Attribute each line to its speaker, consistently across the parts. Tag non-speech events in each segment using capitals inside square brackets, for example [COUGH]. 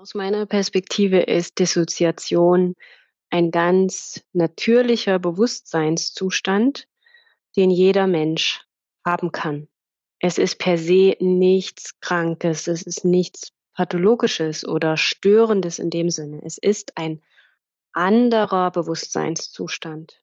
Speaker 1: Aus meiner Perspektive ist Dissoziation ein ganz natürlicher Bewusstseinszustand, den jeder Mensch haben kann. Es ist per se nichts Krankes, es ist nichts Pathologisches oder Störendes in dem Sinne. Es ist ein anderer Bewusstseinszustand.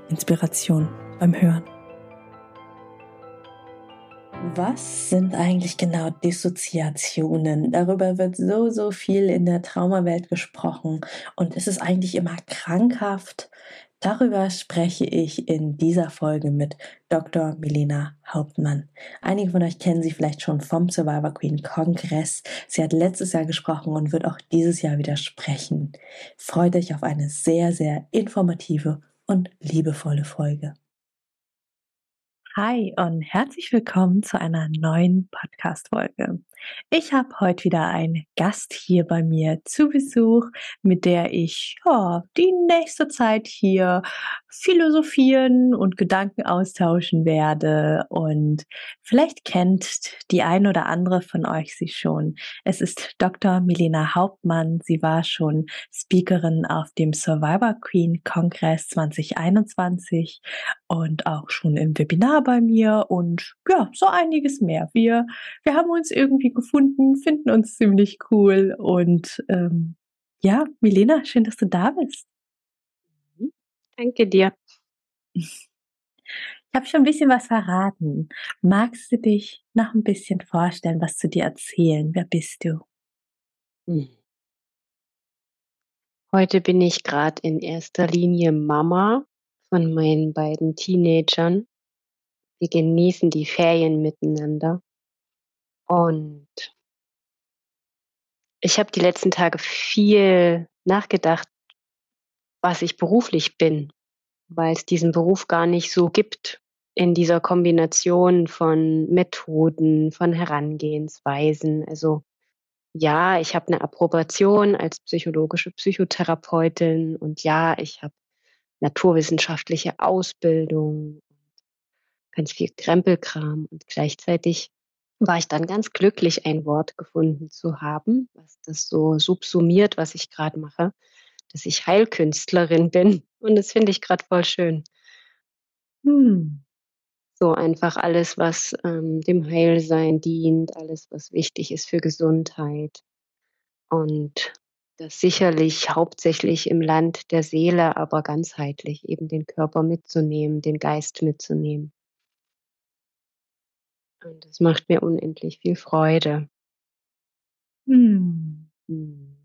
Speaker 2: Inspiration beim Hören. Was sind eigentlich genau Dissoziationen? Darüber wird so, so viel in der Traumawelt gesprochen und ist es eigentlich immer krankhaft? Darüber spreche ich in dieser Folge mit Dr. Milena Hauptmann. Einige von euch kennen sie vielleicht schon vom Survivor Queen Kongress. Sie hat letztes Jahr gesprochen und wird auch dieses Jahr wieder sprechen. Freut euch auf eine sehr, sehr informative und liebevolle Folge. Hi und herzlich willkommen zu einer neuen Podcast-Folge. Ich habe heute wieder einen Gast hier bei mir zu Besuch, mit der ich ja, die nächste Zeit hier philosophieren und Gedanken austauschen werde. Und vielleicht kennt die ein oder andere von euch sie schon. Es ist Dr. Milena Hauptmann. Sie war schon Speakerin auf dem Survivor Queen Kongress 2021 und auch schon im Webinar bei mir und ja, so einiges mehr. Wir, wir haben uns irgendwie gefunden, finden uns ziemlich cool. Und ähm, ja, Milena, schön, dass du da bist.
Speaker 1: Mhm. Danke dir.
Speaker 2: Ich habe schon ein bisschen was verraten. Magst du dich noch ein bisschen vorstellen, was zu dir erzählen? Wer bist du?
Speaker 1: Mhm. Heute bin ich gerade in erster Linie Mama von meinen beiden Teenagern. Wir genießen die Ferien miteinander. Und ich habe die letzten Tage viel nachgedacht, was ich beruflich bin, weil es diesen Beruf gar nicht so gibt in dieser Kombination von Methoden, von Herangehensweisen. Also ja, ich habe eine Approbation als psychologische Psychotherapeutin und ja, ich habe naturwissenschaftliche Ausbildung, ganz viel Krempelkram und gleichzeitig war ich dann ganz glücklich, ein Wort gefunden zu haben, was das so subsumiert, was ich gerade mache, dass ich Heilkünstlerin bin. Und das finde ich gerade voll schön. Hm. So einfach alles, was ähm, dem Heilsein dient, alles, was wichtig ist für Gesundheit. Und das sicherlich hauptsächlich im Land der Seele, aber ganzheitlich eben den Körper mitzunehmen, den Geist mitzunehmen. Und das macht mir unendlich viel Freude. Hm. Hm.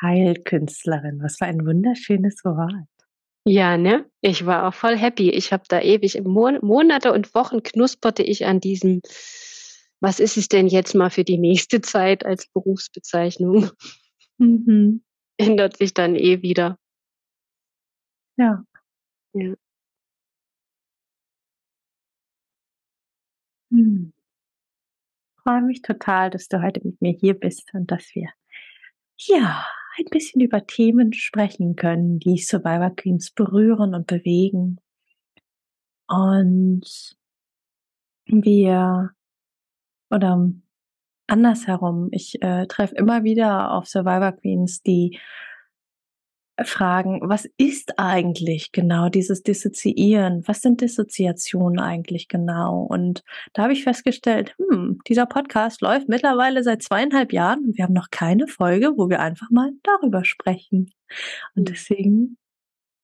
Speaker 2: Heilkünstlerin, was für ein wunderschönes Wort.
Speaker 1: Ja, ne? Ich war auch voll happy. Ich habe da ewig im Mon Monate und Wochen knusperte ich an diesem, was ist es denn jetzt mal für die nächste Zeit als Berufsbezeichnung? Mhm. [LAUGHS] Ändert sich dann eh wieder.
Speaker 2: Ja. Ja. Hm. Freue mich total, dass du heute mit mir hier bist und dass wir ja ein bisschen über Themen sprechen können, die Survivor Queens berühren und bewegen. Und wir oder andersherum, ich äh, treffe immer wieder auf Survivor Queens, die fragen, was ist eigentlich genau dieses Dissoziieren? Was sind Dissoziationen eigentlich genau? Und da habe ich festgestellt, hm, dieser Podcast läuft mittlerweile seit zweieinhalb Jahren und wir haben noch keine Folge, wo wir einfach mal darüber sprechen. Und hm. deswegen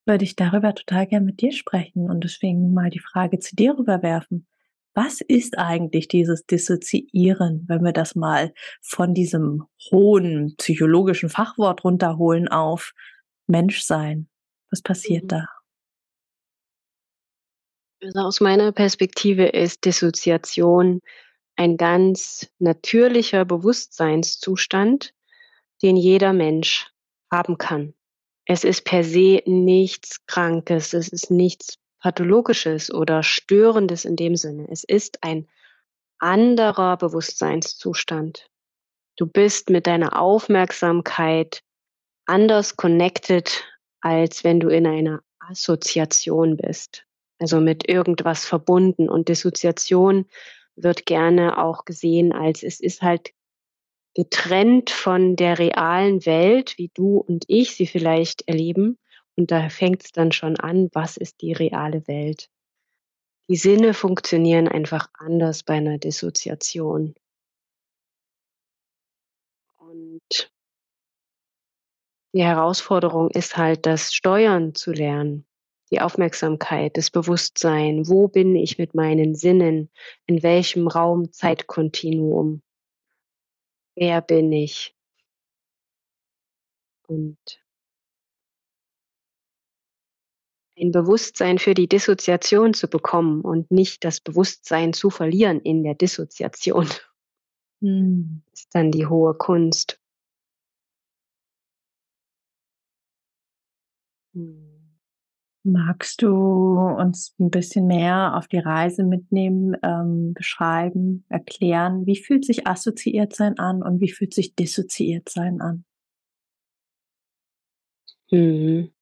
Speaker 2: würde ich darüber total gern mit dir sprechen und deswegen mal die Frage zu dir rüberwerfen. Was ist eigentlich dieses Dissoziieren, wenn wir das mal von diesem hohen psychologischen Fachwort runterholen auf Menschsein. Was passiert mhm. da?
Speaker 1: Also aus meiner Perspektive ist Dissoziation ein ganz natürlicher Bewusstseinszustand, den jeder Mensch haben kann. Es ist per se nichts Krankes, es ist nichts Pathologisches oder Störendes in dem Sinne. Es ist ein anderer Bewusstseinszustand. Du bist mit deiner Aufmerksamkeit anders connected, als wenn du in einer Assoziation bist, also mit irgendwas verbunden. Und Dissoziation wird gerne auch gesehen als es ist halt getrennt von der realen Welt, wie du und ich sie vielleicht erleben. Und da fängt es dann schon an, was ist die reale Welt? Die Sinne funktionieren einfach anders bei einer Dissoziation. Die Herausforderung ist halt, das Steuern zu lernen, die Aufmerksamkeit, das Bewusstsein. Wo bin ich mit meinen Sinnen? In welchem Raum-Zeitkontinuum? Wer bin ich? Und ein Bewusstsein für die Dissoziation zu bekommen und nicht das Bewusstsein zu verlieren in der Dissoziation.
Speaker 2: Mhm.
Speaker 1: Ist dann die hohe Kunst.
Speaker 2: Magst du uns ein bisschen mehr auf die Reise mitnehmen, ähm, beschreiben, erklären, wie fühlt sich assoziiert sein an und wie fühlt sich dissoziiert sein an?
Speaker 1: Mhm.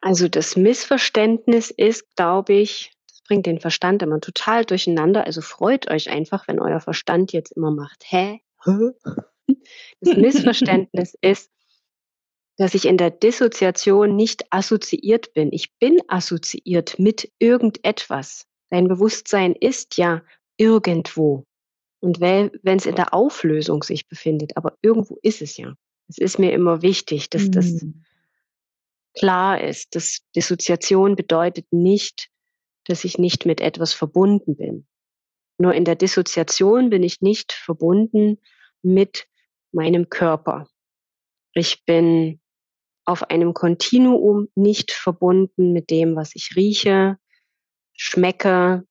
Speaker 1: Also das Missverständnis ist, glaube ich, das bringt den Verstand immer total durcheinander. Also freut euch einfach, wenn euer Verstand jetzt immer macht, hä? Hä? Das Missverständnis [LAUGHS] ist, dass ich in der Dissoziation nicht assoziiert bin. Ich bin assoziiert mit irgendetwas. Dein Bewusstsein ist ja irgendwo. Und wenn es in der Auflösung sich befindet, aber irgendwo ist es ja. Es ist mir immer wichtig, dass mhm. das klar ist. Dass Dissoziation bedeutet nicht, dass ich nicht mit etwas verbunden bin. Nur in der Dissoziation bin ich nicht verbunden mit meinem Körper. Ich bin auf einem Kontinuum nicht verbunden mit dem, was ich rieche, schmecke,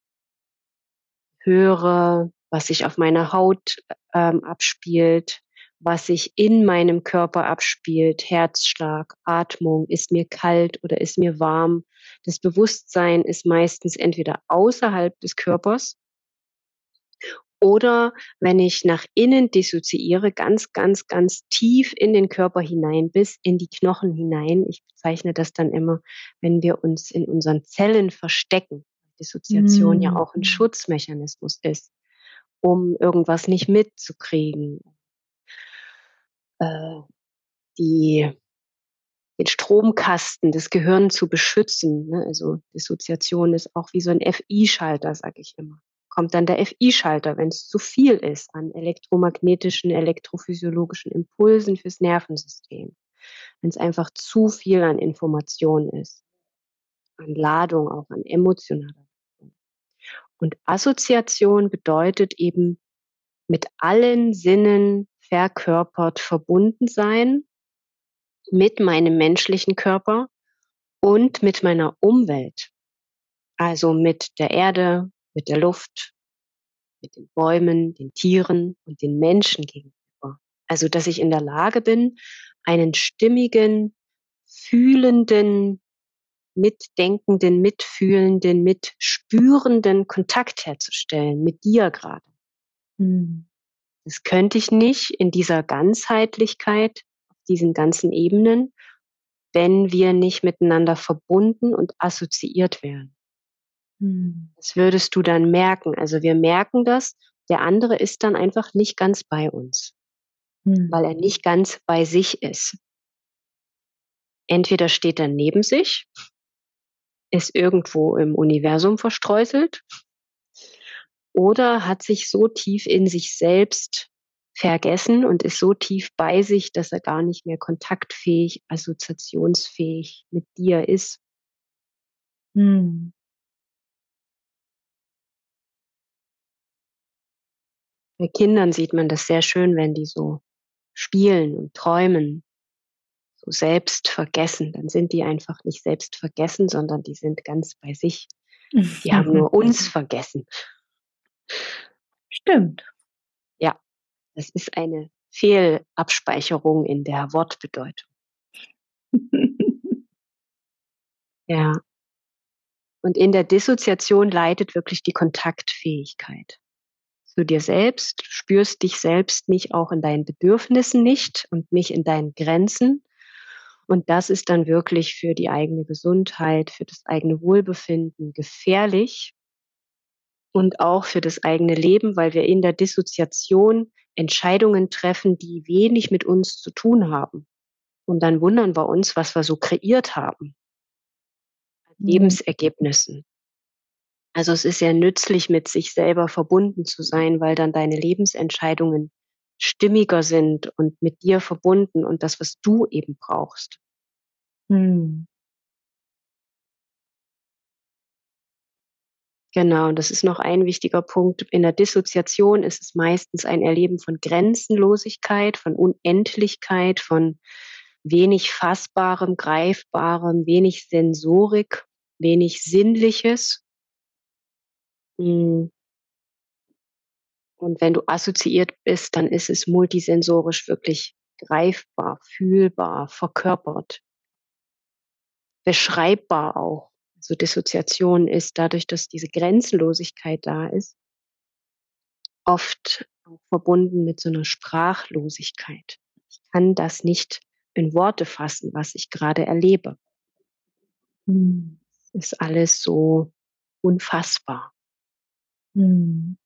Speaker 1: höre, was sich auf meiner Haut ähm, abspielt, was sich in meinem Körper abspielt, Herzschlag, Atmung, ist mir kalt oder ist mir warm. Das Bewusstsein ist meistens entweder außerhalb des Körpers oder wenn ich nach innen dissoziiere, ganz, ganz, ganz tief in den Körper hinein, bis in die Knochen hinein. Ich bezeichne das dann immer, wenn wir uns in unseren Zellen verstecken. Dissoziation mm. ja auch ein Schutzmechanismus ist, um irgendwas nicht mitzukriegen. Äh, die, den Stromkasten des Gehirns zu beschützen. Ne? Also Dissoziation ist auch wie so ein FI-Schalter, sage ich immer kommt dann der FI-Schalter, wenn es zu viel ist an elektromagnetischen, elektrophysiologischen Impulsen fürs Nervensystem. Wenn es einfach zu viel an Information ist, an Ladung, auch an emotionaler. Und Assoziation bedeutet eben mit allen Sinnen verkörpert verbunden sein, mit meinem menschlichen Körper und mit meiner Umwelt. Also mit der Erde, mit der Luft, mit den Bäumen, den Tieren und den Menschen gegenüber. Also, dass ich in der Lage bin, einen stimmigen, fühlenden, mitdenkenden, mitfühlenden, mitspürenden Kontakt herzustellen mit dir gerade. Mhm. Das könnte ich nicht in dieser Ganzheitlichkeit, auf diesen ganzen Ebenen, wenn wir nicht miteinander verbunden und assoziiert werden. Mhm. Das würdest du dann merken. Also wir merken das, der andere ist dann einfach nicht ganz bei uns, mhm. weil er nicht ganz bei sich ist. Entweder steht er neben sich, ist irgendwo im Universum verstreuselt oder hat sich so tief in sich selbst vergessen und ist so tief bei sich, dass er gar nicht mehr kontaktfähig, assoziationsfähig mit dir ist. Hm. Bei Kindern sieht man das sehr schön, wenn die so spielen und träumen. so selbst vergessen. Dann sind die einfach nicht selbst vergessen, sondern die sind ganz bei sich. Die haben nur [LAUGHS] uns vergessen.
Speaker 2: Stimmt.
Speaker 1: Ja, das ist eine Fehlabspeicherung in der Wortbedeutung. [LAUGHS] ja. Und in der Dissoziation leidet wirklich die Kontaktfähigkeit zu dir selbst. Spürst dich selbst nicht auch in deinen Bedürfnissen nicht und nicht in deinen Grenzen. Und das ist dann wirklich für die eigene Gesundheit, für das eigene Wohlbefinden gefährlich und auch für das eigene Leben, weil wir in der Dissoziation Entscheidungen treffen, die wenig mit uns zu tun haben. Und dann wundern wir uns, was wir so kreiert haben. Mhm. Lebensergebnissen. Also es ist sehr nützlich, mit sich selber verbunden zu sein, weil dann deine Lebensentscheidungen stimmiger sind und mit dir verbunden und das, was du eben brauchst. Hm. Genau, und das ist noch ein wichtiger Punkt. In der Dissoziation ist es meistens ein Erleben von Grenzenlosigkeit, von Unendlichkeit, von wenig Fassbarem, Greifbarem, wenig Sensorik, wenig Sinnliches. Hm. Und wenn du assoziiert bist, dann ist es multisensorisch wirklich greifbar, fühlbar, verkörpert, beschreibbar auch. Also Dissoziation ist dadurch, dass diese Grenzenlosigkeit da ist, oft verbunden mit so einer Sprachlosigkeit. Ich kann das nicht in Worte fassen, was ich gerade erlebe. Hm. Ist alles so unfassbar. Hm.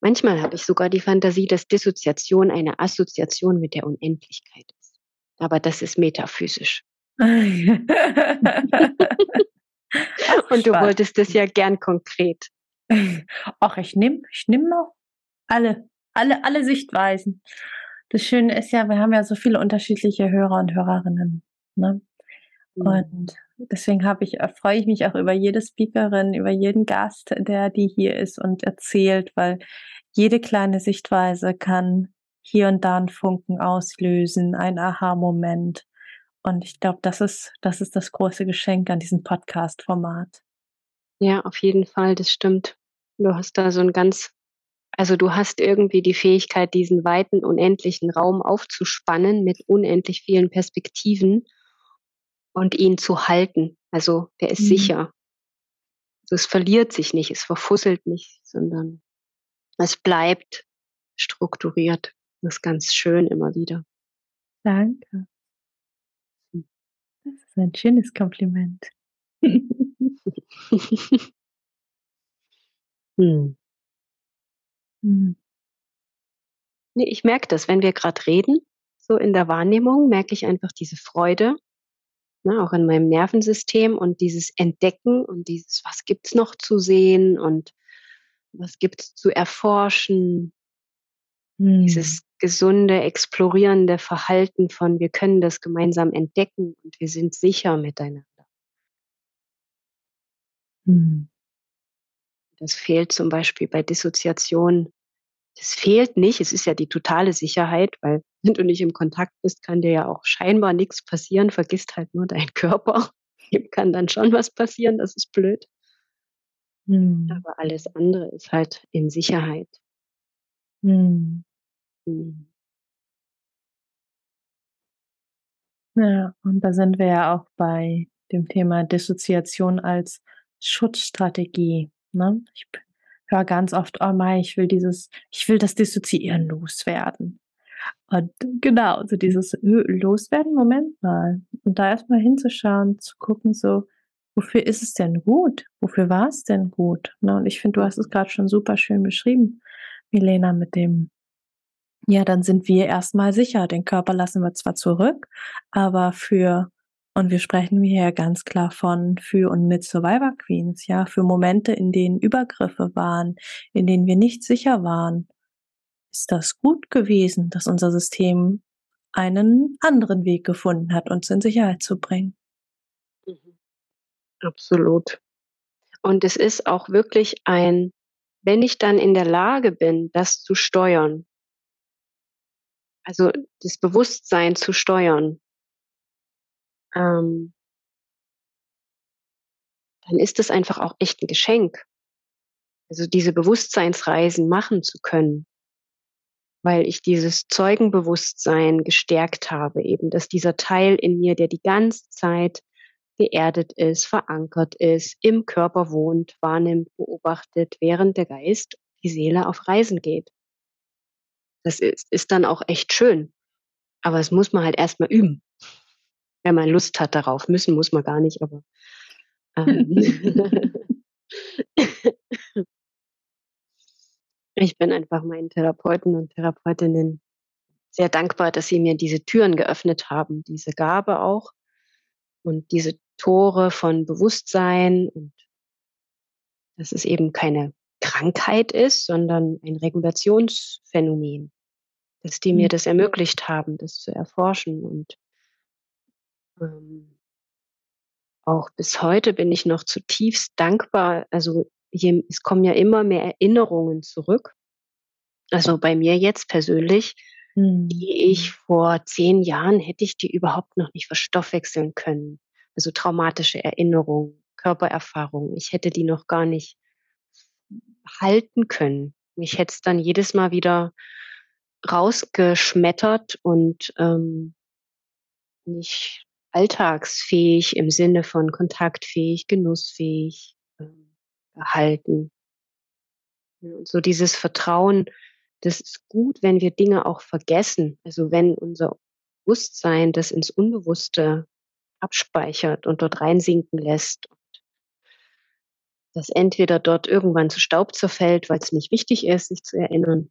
Speaker 1: Manchmal habe ich sogar die Fantasie, dass Dissoziation eine Assoziation mit der Unendlichkeit ist. Aber das ist metaphysisch. [LAUGHS] Und du wolltest es ja gern konkret.
Speaker 2: Ach, ich nehme ich nehm noch alle, alle, alle Sichtweisen. Das Schöne ist ja, wir haben ja so viele unterschiedliche Hörer und Hörerinnen. Ne? Mhm. Und deswegen habe ich, äh, freue ich mich auch über jede Speakerin, über jeden Gast, der die hier ist und erzählt, weil jede kleine Sichtweise kann hier und da einen Funken auslösen, ein Aha-Moment. Und ich glaube, das ist, das ist das große Geschenk an diesem Podcast-Format.
Speaker 1: Ja, auf jeden Fall, das stimmt. Du hast da so ein ganz, also du hast irgendwie die Fähigkeit, diesen weiten, unendlichen Raum aufzuspannen mit unendlich vielen Perspektiven und ihn zu halten. Also der ist mhm. sicher. Also es verliert sich nicht, es verfusselt nicht, sondern es bleibt strukturiert. Das ist ganz schön immer wieder.
Speaker 2: Danke. Das ist ein schönes Kompliment. [LAUGHS]
Speaker 1: hm. Hm. Nee, ich merke das, wenn wir gerade reden, so in der Wahrnehmung, merke ich einfach diese Freude, ne, auch in meinem Nervensystem und dieses Entdecken und dieses, was gibt's noch zu sehen und was gibt's zu erforschen, hm. dieses gesunde, explorierende Verhalten von, wir können das gemeinsam entdecken und wir sind sicher miteinander. Hm. Das fehlt zum Beispiel bei Dissoziation. Das fehlt nicht. Es ist ja die totale Sicherheit, weil wenn du nicht im Kontakt bist, kann dir ja auch scheinbar nichts passieren. Vergisst halt nur dein Körper. [LAUGHS] Dem kann dann schon was passieren. Das ist blöd. Hm. Aber alles andere ist halt in Sicherheit. Hm.
Speaker 2: Hm. Ja, und da sind wir ja auch bei dem Thema Dissoziation als Schutzstrategie. Ne? Ich höre ganz oft, oh mein, ich will dieses, ich will das Dissoziieren loswerden. Und genau, so dieses Loswerden, Moment mal. Und da erstmal hinzuschauen, zu gucken, so, wofür ist es denn gut? Wofür war es denn gut? Ne? Und ich finde, du hast es gerade schon super schön beschrieben, Milena, mit dem ja, dann sind wir erstmal sicher. Den Körper lassen wir zwar zurück, aber für, und wir sprechen hier ganz klar von für und mit Survivor Queens, ja, für Momente, in denen Übergriffe waren, in denen wir nicht sicher waren, ist das gut gewesen, dass unser System einen anderen Weg gefunden hat, uns in Sicherheit zu bringen.
Speaker 1: Mhm. Absolut. Und es ist auch wirklich ein, wenn ich dann in der Lage bin, das zu steuern, also das Bewusstsein zu steuern, ähm, dann ist es einfach auch echt ein Geschenk. Also diese Bewusstseinsreisen machen zu können, weil ich dieses Zeugenbewusstsein gestärkt habe, eben, dass dieser Teil in mir, der die ganze Zeit geerdet ist, verankert ist, im Körper wohnt, wahrnimmt, beobachtet, während der Geist, die Seele auf Reisen geht. Das ist, ist dann auch echt schön. Aber es muss man halt erstmal üben. Wenn man Lust hat darauf. Müssen muss man gar nicht, aber. Ähm [LAUGHS] ich bin einfach meinen Therapeuten und Therapeutinnen sehr dankbar, dass sie mir diese Türen geöffnet haben, diese Gabe auch und diese Tore von Bewusstsein und dass es eben keine Krankheit ist, sondern ein Regulationsphänomen dass die mir mhm. das ermöglicht haben, das zu erforschen. Und ähm, auch bis heute bin ich noch zutiefst dankbar. Also je, es kommen ja immer mehr Erinnerungen zurück. Also bei mir jetzt persönlich, mhm. die ich vor zehn Jahren hätte ich die überhaupt noch nicht verstoffwechseln können. Also traumatische Erinnerungen, Körpererfahrungen. Ich hätte die noch gar nicht halten können. Mich hätte es dann jedes Mal wieder rausgeschmettert und ähm, nicht alltagsfähig im Sinne von kontaktfähig, genussfähig ähm, gehalten. Und so dieses Vertrauen, das ist gut, wenn wir Dinge auch vergessen. Also wenn unser Bewusstsein das ins Unbewusste abspeichert und dort reinsinken lässt und das entweder dort irgendwann zu Staub zerfällt, weil es nicht wichtig ist, sich zu erinnern,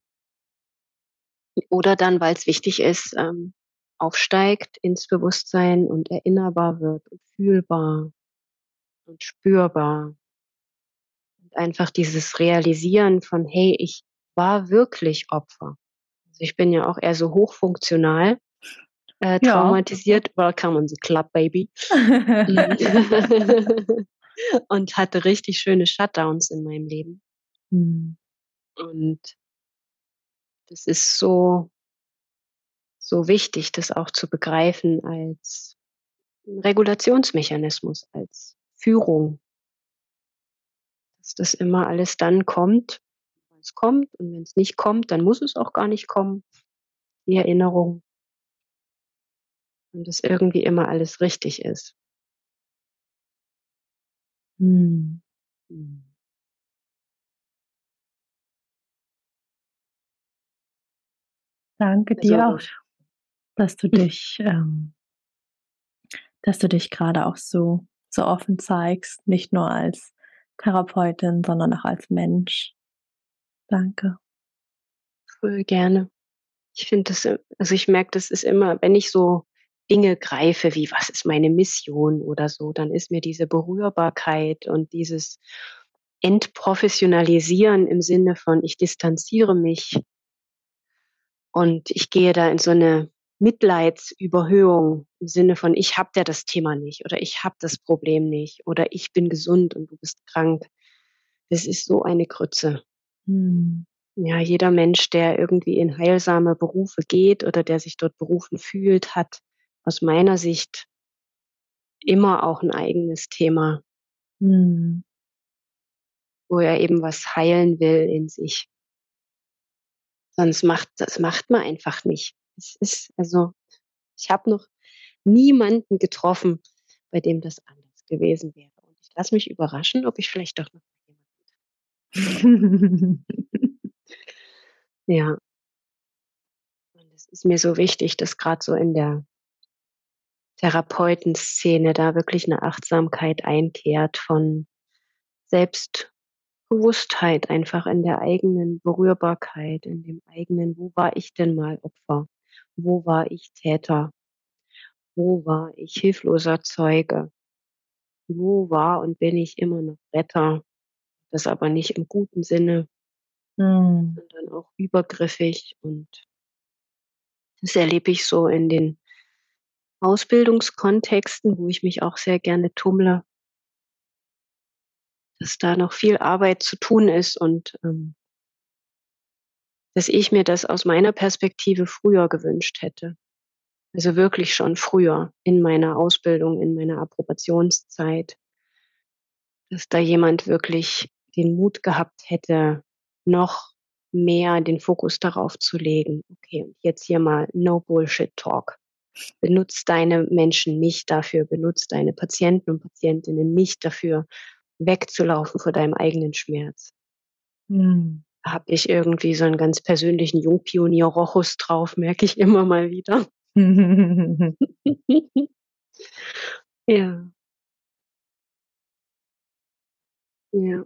Speaker 1: oder dann, weil es wichtig ist, ähm, aufsteigt ins Bewusstsein und erinnerbar wird und fühlbar und spürbar. Und einfach dieses Realisieren von, hey, ich war wirklich Opfer. Also ich bin ja auch eher so hochfunktional äh, traumatisiert. Ja. Welcome on the club, baby. [LAUGHS] und hatte richtig schöne Shutdowns in meinem Leben. Mhm. Und das ist so, so wichtig, das auch zu begreifen als Regulationsmechanismus, als Führung. Dass das immer alles dann kommt, wenn es kommt. Und wenn es nicht kommt, dann muss es auch gar nicht kommen. Die Erinnerung. Und dass irgendwie immer alles richtig ist. Hm. Hm.
Speaker 2: Danke dir auch, dass du dich, ähm, dass du dich gerade auch so, so offen zeigst, nicht nur als Therapeutin, sondern auch als Mensch. Danke.
Speaker 1: Voll gerne. Ich finde das, also ich merke, das ist immer, wenn ich so Dinge greife, wie was ist meine Mission oder so, dann ist mir diese Berührbarkeit und dieses Entprofessionalisieren im Sinne von, ich distanziere mich und ich gehe da in so eine Mitleidsüberhöhung im Sinne von, ich habe ja das Thema nicht oder ich habe das Problem nicht oder ich bin gesund und du bist krank. Das ist so eine Krütze. Hm. Ja, jeder Mensch, der irgendwie in heilsame Berufe geht oder der sich dort berufen fühlt, hat aus meiner Sicht immer auch ein eigenes Thema, hm. wo er eben was heilen will in sich. Sonst macht, das macht man einfach nicht. Es ist, also, ich habe noch niemanden getroffen, bei dem das anders gewesen wäre. Und ich lasse mich überraschen, ob ich vielleicht doch noch jemanden. ja. Und es ist mir so wichtig, dass gerade so in der Therapeutenszene da wirklich eine Achtsamkeit einkehrt von selbst Bewusstheit einfach in der eigenen Berührbarkeit, in dem eigenen, wo war ich denn mal Opfer? Wo war ich Täter? Wo war ich hilfloser Zeuge? Wo war und bin ich immer noch Retter? Das aber nicht im guten Sinne, mhm. sondern auch übergriffig. Und das erlebe ich so in den Ausbildungskontexten, wo ich mich auch sehr gerne tummle, dass da noch viel Arbeit zu tun ist und ähm, dass ich mir das aus meiner Perspektive früher gewünscht hätte. Also wirklich schon früher in meiner Ausbildung, in meiner Approbationszeit. Dass da jemand wirklich den Mut gehabt hätte, noch mehr den Fokus darauf zu legen. Okay, und jetzt hier mal No Bullshit Talk. Benutzt deine Menschen nicht dafür, benutzt deine Patienten und Patientinnen nicht dafür, wegzulaufen vor deinem eigenen Schmerz. Mhm. Habe ich irgendwie so einen ganz persönlichen Jungpionier Rochus drauf, merke ich immer mal wieder. [LAUGHS] ja. Ja.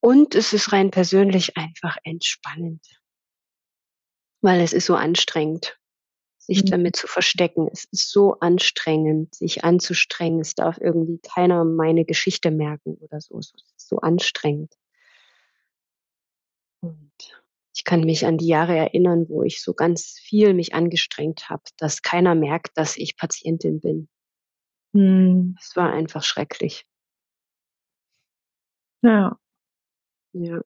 Speaker 1: Und es ist rein persönlich einfach entspannend. Weil es ist so anstrengend, sich mhm. damit zu verstecken. Es ist so anstrengend, sich anzustrengen. Es darf irgendwie keiner meine Geschichte merken oder so. Es ist so anstrengend. Und ich kann mich an die Jahre erinnern, wo ich so ganz viel mich angestrengt habe, dass keiner merkt, dass ich Patientin bin. Mhm. Es war einfach schrecklich.
Speaker 2: Ja.
Speaker 1: Ja.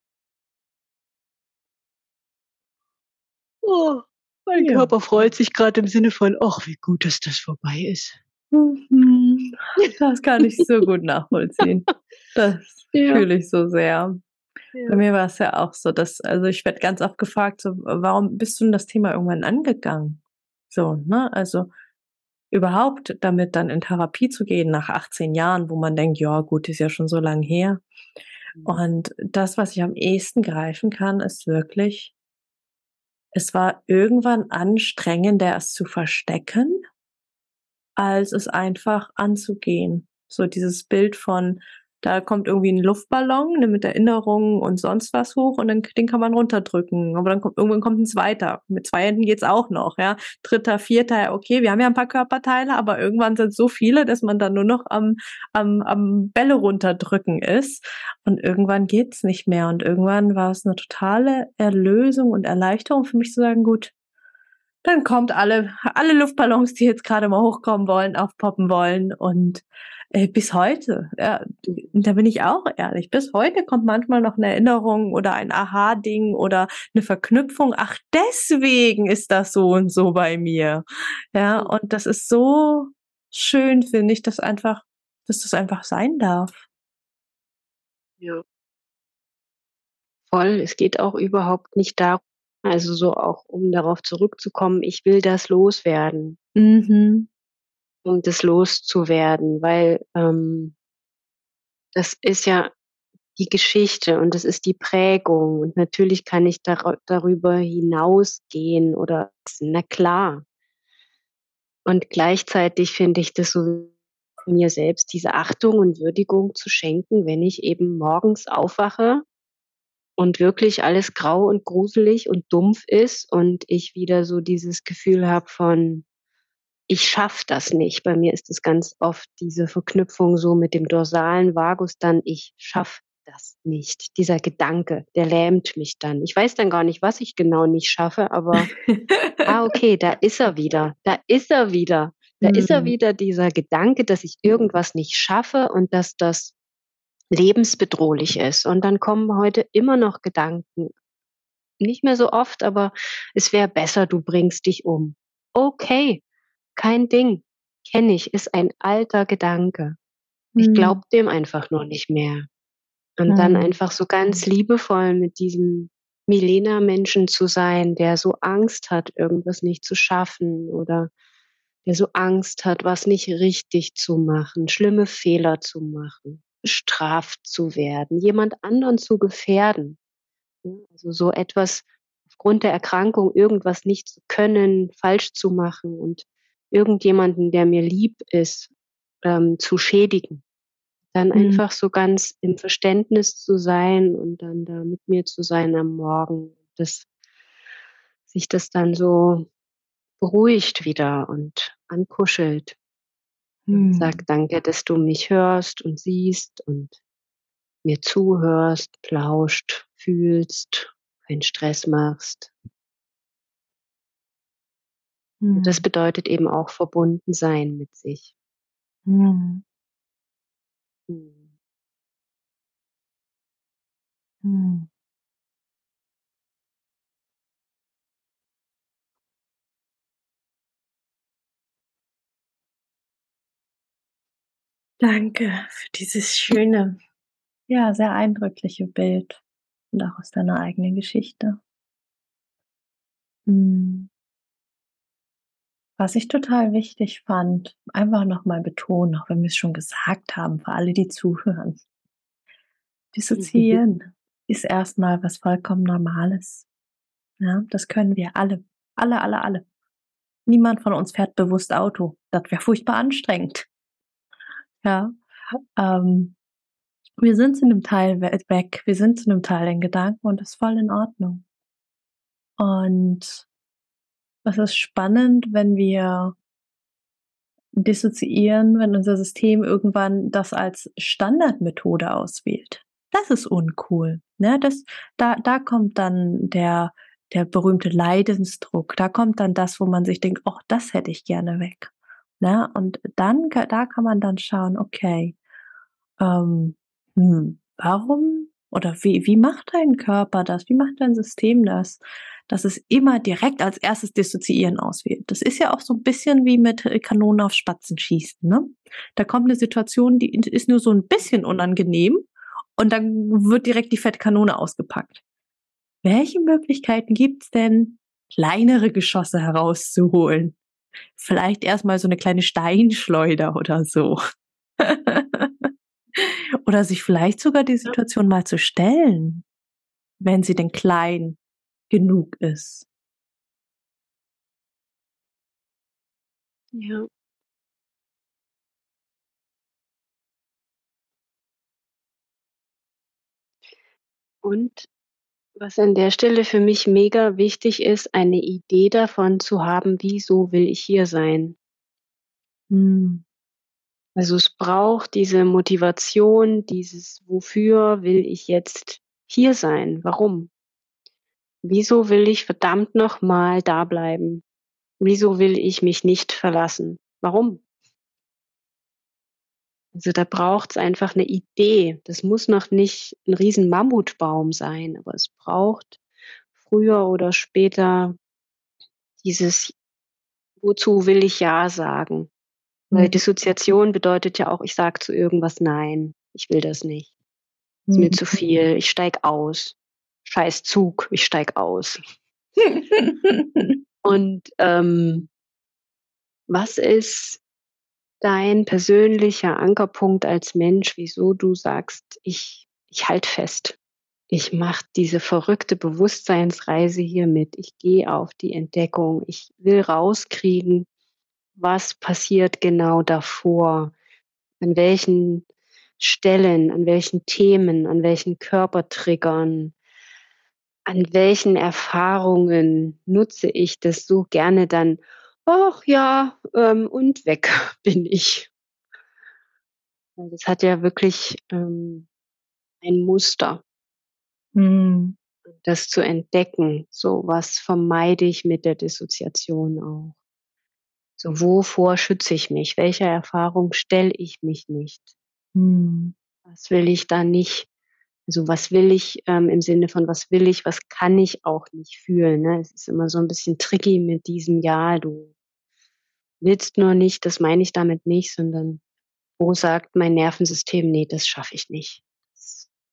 Speaker 1: Oh, mein Ja. Körper freut sich gerade im Sinne von: „Ach, wie gut, dass das vorbei ist.“
Speaker 2: Mhm. Das kann ich so gut nachvollziehen. Das [LAUGHS]
Speaker 1: Ja.
Speaker 2: fühle ich so sehr. Bei
Speaker 1: Ja.
Speaker 2: mir war es ja auch so, dass also, ich werde ganz oft gefragt so: „Warum bist du 'n das Thema irgendwann angegangen?“ So, ne? Also, überhaupt damit dann in Therapie zu gehen nach 18 Jahren, wo man denkt: „Ja gut, ist ja schon so lang her.“
Speaker 1: Mhm.
Speaker 2: Und das, was ich am ehesten greifen kann, ist wirklich es war irgendwann anstrengender, es zu verstecken als es einfach anzugehen. So dieses Bild von, da kommt irgendwie 'n Luftballon, ne, mit Erinnerungen und sonst was hoch und dann den kann man runterdrücken. Aber dann kommt irgendwann kommt 'n zweiter. Mit 2 Händen geht's auch noch, ja. 3., 4., ja okay, wir haben ja 'n paar Körperteile, aber irgendwann sind's so viele, dass man dann nur noch am am am Bälle runterdrücken ist und irgendwann geht's nicht mehr. Und irgendwann war's 'ne totale Erlösung und Erleichterung für mich zu sagen: „Gut, dann kommt alle alle Luftballons, die jetzt grade mal hochkommen wollen, aufpoppen wollen.“ Und, äh, bis heute, ja, da bin ich auch ehrlich, bis heute kommt manchmal noch 'ne Erinnerung oder ein Aha-Ding oder 'ne Verknüpfung: „Ach, deswegen ist das so und so bei mir.“ Ja,
Speaker 1: Mhm.
Speaker 2: und das ist so schön, finde ich, dass einfach dass das einfach sein darf.
Speaker 1: Ja. Voll, es geht auch überhaupt nicht darum also, so auch um darauf zurückzukommen, ich will das loswerden.
Speaker 2: Mhm.
Speaker 1: Um das loszuwerden, weil, ähm das ist ja die Geschichte und das ist die Prägung und natürlich kann ich darü darüber hinausgehen oder na klar. Und gleichzeitig finde ich das so mir selbst diese Achtung und Würdigung zu schenken, wenn ich eben morgens aufwache und wirklich alles grau und gruselig und dumpf ist und ich wieder so dieses Gefühl habe von: „Ich schaffe das nicht.“ Bei mir ist es ganz oft diese Verknüpfung so mit dem dorsalen Vagus dann: „Ich schaffe das nicht.“ Dieser Gedanke, der lähmt mich dann. Ich weiß dann gar nicht, was ich genau nicht schaffe, aber [LAUGHS] ah, okay, da ist er wieder. Da ist er wieder. Da ist er
Speaker 2: Mhm.
Speaker 1: wieder, dieser Gedanke, dass ich irgendwas nicht schaffe und dass das lebensbedrohlich ist. Und dann kommen heute immer noch Gedanken. Nicht mehr so oft, aber: „Es wäre besser, du bringst dich um.“ Okay, kein Ding. Kenne ich, ist ein alter Gedanke. Ich glaube
Speaker 2: Mhm.
Speaker 1: dem einfach nur nicht mehr. Und dann
Speaker 2: Mhm.
Speaker 1: einfach so ganz liebevoll mit diesem Milena-Menschen zu sein, der so Angst hat, irgendwas nicht zu schaffen oder der so Angst hat, was nicht richtig zu machen, schlimme Fehler zu machen, bestraft zu werden, jemand anderen zu gefährden. Also, so etwas aufgrund der Erkrankung irgendwas nicht zu können, falsch zu machen und irgendjemanden, der mir lieb ist, ähm, zu schädigen. Dann
Speaker 2: Mhm.
Speaker 1: einfach so ganz im Verständnis zu sein und dann da mit mir zu sein am Morgen, dass sich das dann so beruhigt wieder und ankuschelt und
Speaker 2: Mhm.
Speaker 1: sagt: „Danke, dass du mich hörst und siehst und mir zuhörst, lauscht, fühlst, keinen Stress machst.“ Und das bedeutet eben auch verbunden sein mit sich.
Speaker 2: Mhm.
Speaker 1: Mhm.
Speaker 2: Danke für dieses schöne, ja, sehr eindrückliche Bild und auch aus deiner eigenen Geschichte. Hm. Was ich total wichtig fand, einfach noch mal betonen, auch wenn wir es schon gesagt haben, für alle, die zuhören. Dissoziieren [LAUGHS] ist erst mal was vollkommen Normales. Ja, das können wir alle. Alle, alle, alle. Niemand von uns fährt bewusst Auto. Das wäre furchtbar anstrengend. Ja, ähm, wir sind zu 'nem Teil we weg. Wir sind zu 'nem Teil in Gedanken und das ist voll in Ordnung. Und es ist spannend, wenn wir dissoziieren, wenn unser System irgendwann das als Standardmethode auswählt. Das ist uncool, ne? Das da da kommt dann der der berühmte Leidensdruck. Da kommt dann das, wo man sich denkt: „Och, das hätte ich gerne weg“, ne? Und dann da kann man dann schauen, okay, ähm, hm, warum oder wie wie macht dein Körper das? Wie macht dein System das, dass es immer direkt als erstes Dissoziieren auswählt? Das ist ja auch so 'n bisschen wie mit, Kanonen auf Spatzen schießen, ne? Da kommt 'ne Situation, die ist nur so 'n bisschen unangenehm und dann wird direkt die fette Kanone ausgepackt. Welche Möglichkeiten gibt's denn, kleinere Geschosse herauszuholen? Vielleicht erst mal so 'ne kleine Steinschleuder oder so. [LAUGHS] Oder sich vielleicht sogar die. Situation mal zu stellen, wenn sie denn klein genug ist.
Speaker 1: Ja. Und was an der Stelle für mich mega wichtig ist, eine Idee davon zu haben: „Wieso will ich hier sein?“
Speaker 2: Mhm.
Speaker 1: Also, es braucht diese Motivation, dieses: „Wofür will ich jetzt hier sein? Warum?“ Wieso will ich verdammt noch mal da bleiben? Wieso will ich mich nicht verlassen? Warum? Also, da braucht's einfach 'ne Idee. Das muss noch nicht 'n riesen Mammutbaum sein, aber es braucht früher oder später dieses: „Wozu will ich ja sagen?“ Weil
Speaker 2: Mhm.
Speaker 1: Dissoziation bedeutet ja auch, ich sage zu irgendwas „Nein, ich will das nicht. Ist mir
Speaker 2: Mhm.
Speaker 1: zu viel, ich steige aus. Scheiß Zug, ich steige aus.“ [LAUGHS] Und, ähm was ist dein persönlicher Ankerpunkt als Mensch, wieso du sagst: „Ich ich halte fest. Ich mache diese verrückte Bewusstseinsreise hier mit. Ich gehe auf die Entdeckung. Ich will rauskriegen, was passiert genau davor? An welchen Stellen, an welchen Themen, an welchen Körpertriggern an welchen Erfahrungen nutze ich das so gerne dann? Ach ja, ähm, und weg [LAUGHS] bin ich. Das hat ja wirklich, ähm, ein Muster.
Speaker 2: Mhm.
Speaker 1: Das zu entdecken, so was vermeide ich mit der Dissoziation auch? So, wovor schütze ich mich? Welcher Erfahrung stelle ich mich nicht?
Speaker 2: Mhm.
Speaker 1: Was will ich da nicht also, was will ich, ähm, im Sinne von was will ich, was kann ich auch nicht fühlen, ne? Es ist immer so 'n bisschen tricky mit diesem: „Ja, du willst nur nicht“, das meine ich damit nicht, sondern wo sagt mein Nervensystem: „Ne, das schaffe ich nicht.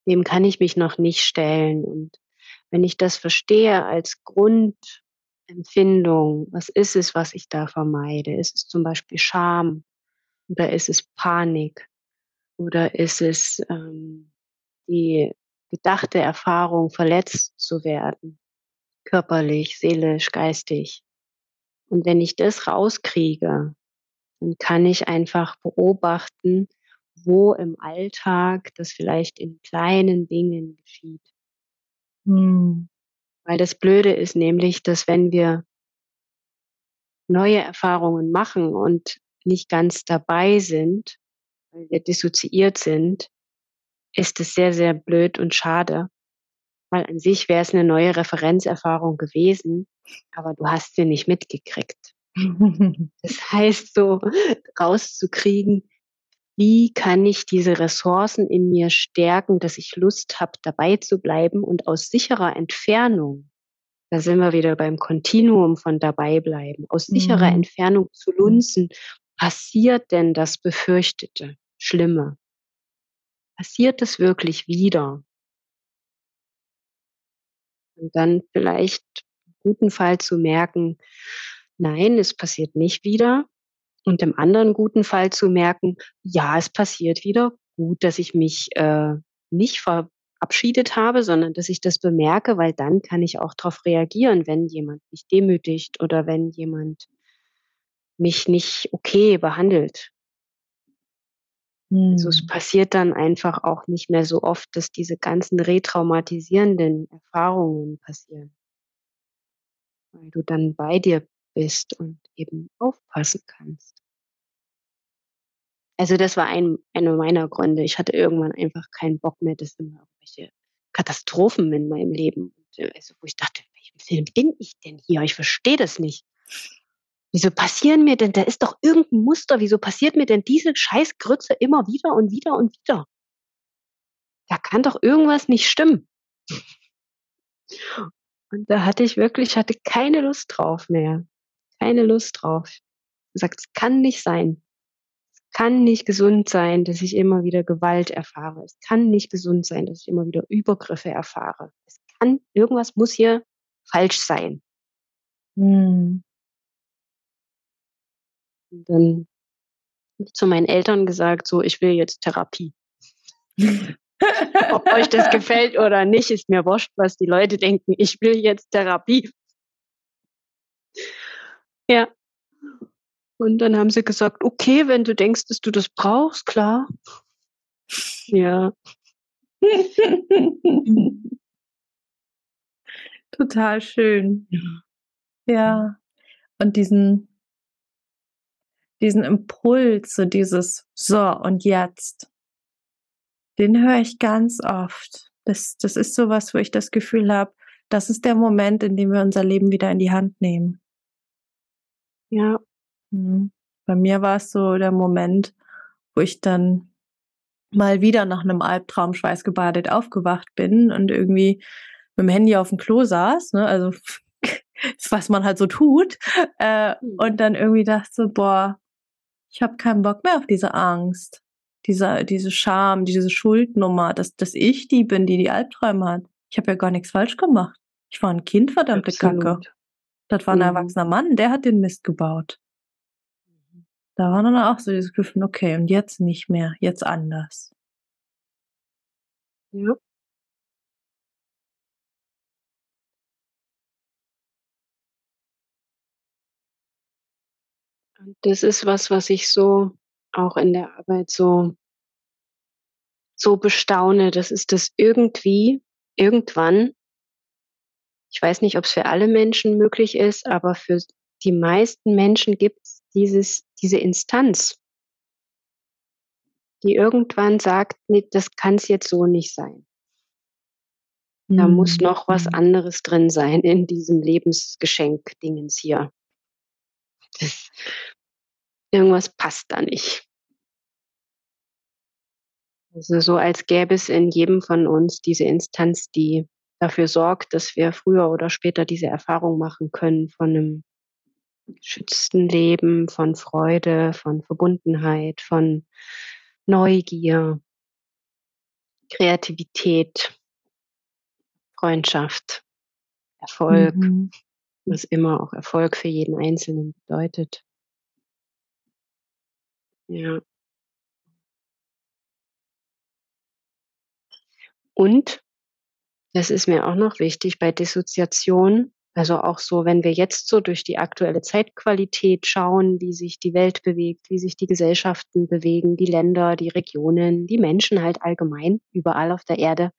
Speaker 1: Dem kann ich mich noch nicht stellen.“ Und wenn ich das verstehe als Grundempfindung, was ist es, was ich da vermeide? Ist es zum Beispiel Scham oder ist es Panik oder ist es, ähm, die gedachte Erfahrung, verletzt zu werden, körperlich, seelisch, geistig? Und wenn ich das rauskriege, dann kann ich einfach beobachten, wo im Alltag das vielleicht in kleinen Dingen geschieht.
Speaker 2: Mhm.
Speaker 1: Weil das Blöde ist nämlich, dass wenn wir neue Erfahrungen machen und nicht ganz dabei sind, weil wir dissoziiert sind, ist es sehr, sehr blöd und schade, weil an sich wäre es 'ne neue Referenzerfahrung gewesen, aber du hast sie nicht mitgekriegt. [LAUGHS] Das heißt so, rauszukriegen: „Wie kann ich diese Ressourcen in mir stärken, dass ich Lust habe, dabei zu bleiben und aus sicherer Entfernung“ da sind wir wieder beim Kontinuum von dabei bleiben, aus sicherer
Speaker 2: Mhm.
Speaker 1: Entfernung zu lunzen: „Passiert denn das Befürchtete? Schlimme, passiert es wirklich wieder? Und dann vielleicht im guten Fall zu merken, nein, es passiert nicht wieder. Und im anderen guten Fall zu merken, ja, es passiert wieder. Gut, dass ich mich äh, nicht verabschiedet habe, sondern dass ich das bemerke, weil dann kann ich auch darauf reagieren, wenn jemand mich demütigt oder wenn jemand mich nicht okay behandelt. Also es
Speaker 2: Mhm.
Speaker 1: passiert dann einfach auch nicht mehr so oft, dass diese ganzen retraumatisierenden Erfahrungen passieren. Weil du dann bei dir bist und eben aufpassen kannst. Also, das war ein einer meiner Gründe. Ich hatte irgendwann einfach keinen Bock mehr, dass immer irgendwelche Katastrophen in meinem Leben äh, also, wo ich dachte: „In welchem Film bin ich denn hier? Ich verstehe das nicht.“ Wieso passieren mir denn da ist doch irgend 'n Muster. Wieso passiert mir denn diese Scheißgrütze immer wieder und wieder und wieder? Da kann doch irgendwas nicht stimmen. Und da hatte ich wirklich ich hatte keine Lust drauf mehr. Keine Lust drauf. Gesagt: „Es kann nicht sein. Es kann nicht gesund sein, dass ich immer wieder Gewalt erfahre. Es kann nicht gesund sein, dass ich immer wieder Übergriffe erfahre. Es kann irgendwas muss hier falsch sein.“
Speaker 2: Mhm.
Speaker 1: Und dann habe ich zu meinen Eltern gesagt: „So, ich will jetzt Therapie.“ „Ob euch das [LAUGHS] gefällt oder nicht, ist mir wurscht, was die Leute denken. Ich will jetzt Therapie.“ Ja. Und dann haben sie gesagt: „Okay, wenn du denkst, dass du das brauchst, klar.“ Ja. [LAUGHS]
Speaker 2: Total schön.
Speaker 1: Ja.
Speaker 2: Und diesen diesen Impuls, so dieses: „So, und jetzt?“ Den höre ich ganz oft. Das das ist so was, wo ich das Gefühl habe, das ist der Moment, in dem wir unser Leben wieder in die Hand nehmen.
Speaker 1: Ja.
Speaker 2: Mhm. Bei mir war's so der Moment, wo ich dann mal wieder nach 'nem Albtraum schweißgebadet aufgewacht bin und irgendwie mit'm Handy aufm Klo saß, ne, also [LAUGHS] was man halt so tut, äh,
Speaker 1: Mhm.
Speaker 2: und dann irgendwie dachte so: „Boah, ich habe keinen Bock mehr auf diese Angst, diese diese Scham, diese Schuldnummer, dass dass ich die bin, die die Albträume hat. Ich habe ja gar nix falsch gemacht. Ich war 'n Kind, verdammte Kacke.
Speaker 1: Absolut.
Speaker 2: Das war 'n
Speaker 1: Mhm.
Speaker 2: erwachsener Mann, der hat den Mist gebaut.“
Speaker 1: Mhm.
Speaker 2: Da war dann auch so dieses Gefühl: „Okay, und jetzt nicht mehr, jetzt anders.“
Speaker 1: Ja. Das ist was, was ich so auch in der Arbeit so so bestaune, das ist das irgendwie irgendwann ich weiß nicht, ob's für alle Menschen möglich ist, aber für die meisten Menschen gibt's dieses diese Instanz die irgendwann sagt: „Ne, das kann's jetzt so nicht sein.“ Da muss
Speaker 2: Mhm,
Speaker 1: noch was
Speaker 2: mhm.
Speaker 1: anderes drin sein in diesem Lebensgeschenk-Dingens hier. Das irgendwas passt da nicht. Also, so als gäbe es in jedem von uns diese Instanz, die dafür sorgt, dass wir früher oder später diese Erfahrung machen können von 'nem geschützten Leben, von Freude, von Verbundenheit, von Neugier Kreativität Freundschaft, Erfolg,
Speaker 2: Mhm.
Speaker 1: Was immer auch Erfolg für jeden Einzelnen bedeutet. Ja. Und, das ist mir auch noch wichtig bei Dissoziation, also auch so, wenn wir jetzt so durch die aktuelle Zeitqualität schauen, wie sich die Welt bewegt, wie sich die Gesellschaften bewegen, die Länder, die Regionen, die Menschen halt allgemein überall auf der Erde.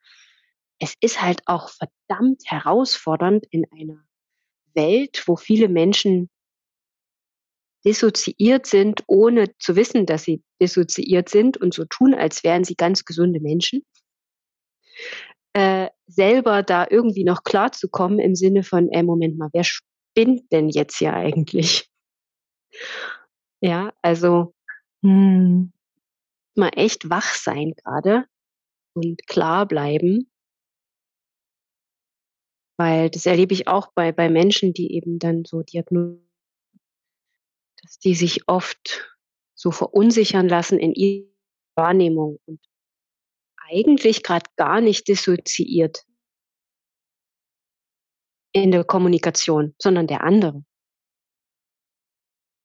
Speaker 1: Es ist halt auch verdammt herausfordernd in einer Welt, wo viele Menschen dissoziiert sind, ohne zu wissen, dass sie dissoziiert sind und so tun, als wären sie ganz gesunde Menschen äh, selber da irgendwie noch klarzukommen im Sinne von: „Ey, Moment mal, wer spinnt denn jetzt hier eigentlich?“ Ja, also
Speaker 2: Mhm.
Speaker 1: mal echt wach sein grade und klar bleiben. Weil das erlebe ich auch bei bei Menschen, die eben dann so Diagno dass die sich oft so verunsichern lassen in Wahrnehmung und eigentlich gerade gar nicht dissoziiert in der Kommunikation, sondern der andere.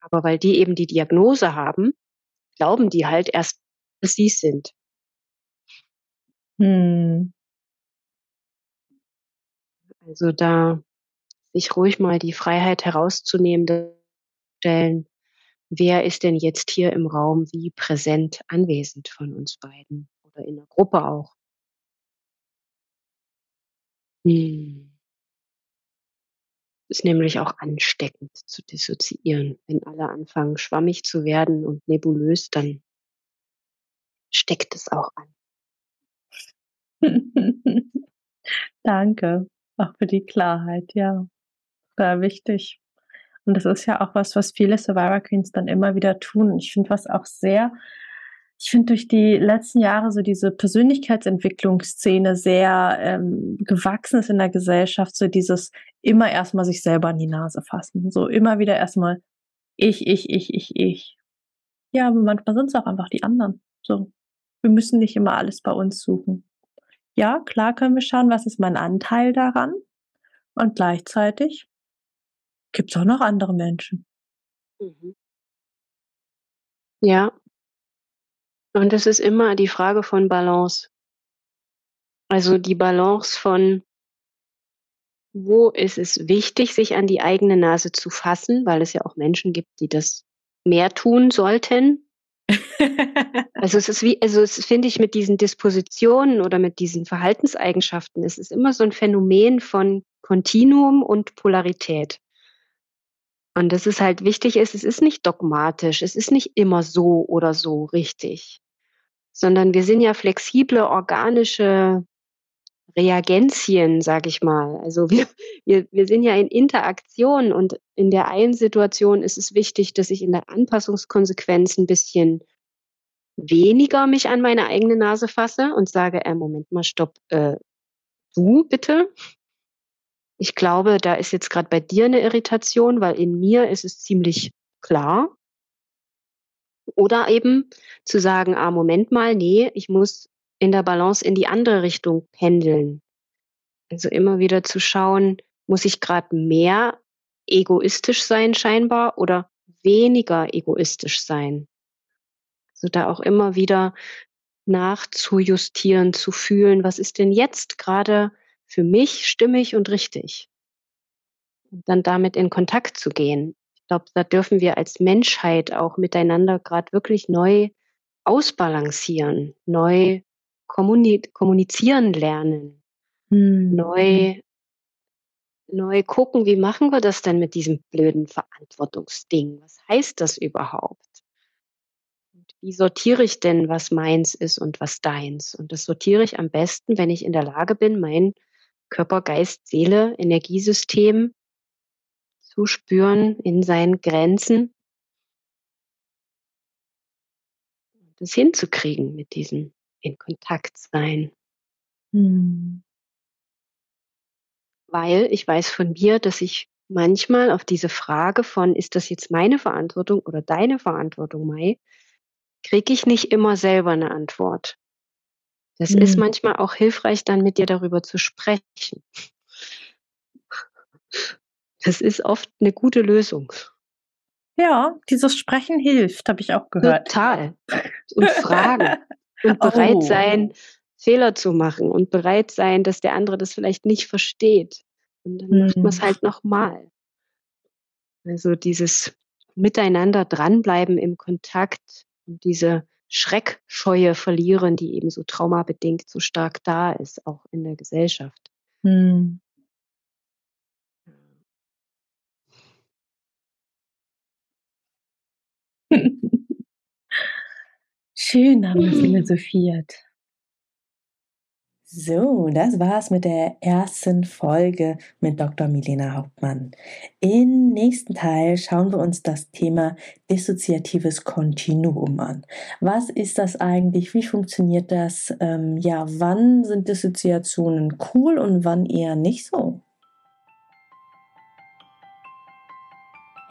Speaker 1: Aber weil die eben die Diagnose haben, glauben die halt erst, dass sie es sind.
Speaker 2: Mhm.
Speaker 1: Also da sich ruhig mal die Freiheit herauszunehmen, stellen, wer ist denn jetzt hier im Raum wie präsent anwesend von uns beiden oder in der Gruppe auch. Hm. Ist nämlich auch ansteckend zu dissoziieren. Wenn alle anfangen, schwammig zu werden und nebulös, dann steckt es auch an. [LAUGHS]
Speaker 2: Danke, auch für die Klarheit, ja. Sehr wichtig. Und das ist ja auch was, was viele Survivor Queens dann immer wieder tun. Ich finde, was auch sehr, ich finde durch die letzten Jahre so diese Persönlichkeitsentwicklungsszene sehr ähm, gewachsen ist in der Gesellschaft, so dieses immer erstmal sich selber an die Nase fassen. So immer wieder erstmal ich, ich, ich, ich, ich. Ja, aber manchmal sind es auch einfach die anderen. So. Wir müssen nicht immer alles bei uns suchen. Ja, klar können wir schauen, was ist mein Anteil daran. Und gleichzeitig gibt es auch noch andere Menschen.
Speaker 1: Mhm. Ja. Und es ist immer die Frage von Balance. Also die Balance von, wo ist es wichtig, sich an die eigene Nase zu fassen, weil es ja auch Menschen gibt, die das mehr tun sollten. [LAUGHS] also es ist wie, also es finde ich mit diesen Dispositionen oder mit diesen Verhaltenseigenschaften, es ist immer so ein Phänomen von Kontinuum und Polarität. Und das ist halt wichtig ist, es ist nicht dogmatisch, es ist nicht immer so oder so richtig, sondern wir sind ja flexible, organische Reagenzien, sage ich mal. Also wir, [LAUGHS] wir, wir sind ja in Interaktion und in der einen Situation ist es wichtig, dass ich in der Anpassungskonsequenz ein bisschen weniger mich an meine eigene Nase fasse und sage, äh, Moment mal, stopp, äh, du bitte, ich glaube, da ist jetzt gerade bei dir eine Irritation, weil in mir ist es ziemlich klar. Oder eben zu sagen, ah, Moment mal, nee, ich muss in der Balance in die andere Richtung pendeln. Also immer wieder zu schauen, muss ich gerade mehr egoistisch sein scheinbar oder weniger egoistisch sein. Also da auch immer wieder nachzujustieren, zu fühlen, was ist denn jetzt gerade für mich stimmig und richtig. Und dann damit in Kontakt zu gehen. Ich glaube, da dürfen wir als Menschheit auch miteinander gerade wirklich neu ausbalancieren, neu kommunizieren lernen, hm. neu, neu gucken, wie machen wir das denn mit diesem blöden Verantwortungsding? Was heißt das überhaupt? wie sortiere ich denn, was meins ist und was deins? Und das sortiere ich am besten, wenn ich in der Lage bin, mein Körper, Geist, Seele, Energiesystem zu spüren in seinen Grenzen. Das hinzukriegen mit diesem in Kontakt sein. Hm. Weil ich weiß von mir, dass ich manchmal auf diese Frage von, ist das jetzt meine Verantwortung oder deine Verantwortung, Mai, kriege ich nicht immer selber eine Antwort. Das mhm. ist manchmal auch hilfreich, dann mit dir darüber zu sprechen. Das ist oft eine gute Lösung.
Speaker 2: Ja, dieses Sprechen hilft, habe ich auch gehört.
Speaker 1: Total. Und fragen. [LAUGHS] Und bereit oh. sein, Fehler zu machen und bereit sein, dass der andere das vielleicht nicht versteht. Und dann mhm. macht man es halt nochmal. Also dieses Miteinander dranbleiben im Kontakt und diese Schreckscheue verlieren, die eben so traumabedingt so stark da ist, auch in der Gesellschaft. Hm. [LAUGHS] [LAUGHS]
Speaker 2: Schön haben wir philosophiert. So, das war's mit der ersten Folge mit Dr. Milena Hauptmann. Im nächsten Teil schauen wir uns das Thema dissoziatives Kontinuum an. Was ist das eigentlich? Wie funktioniert das? Ähm, ja, wann sind Dissoziationen cool und wann eher nicht so?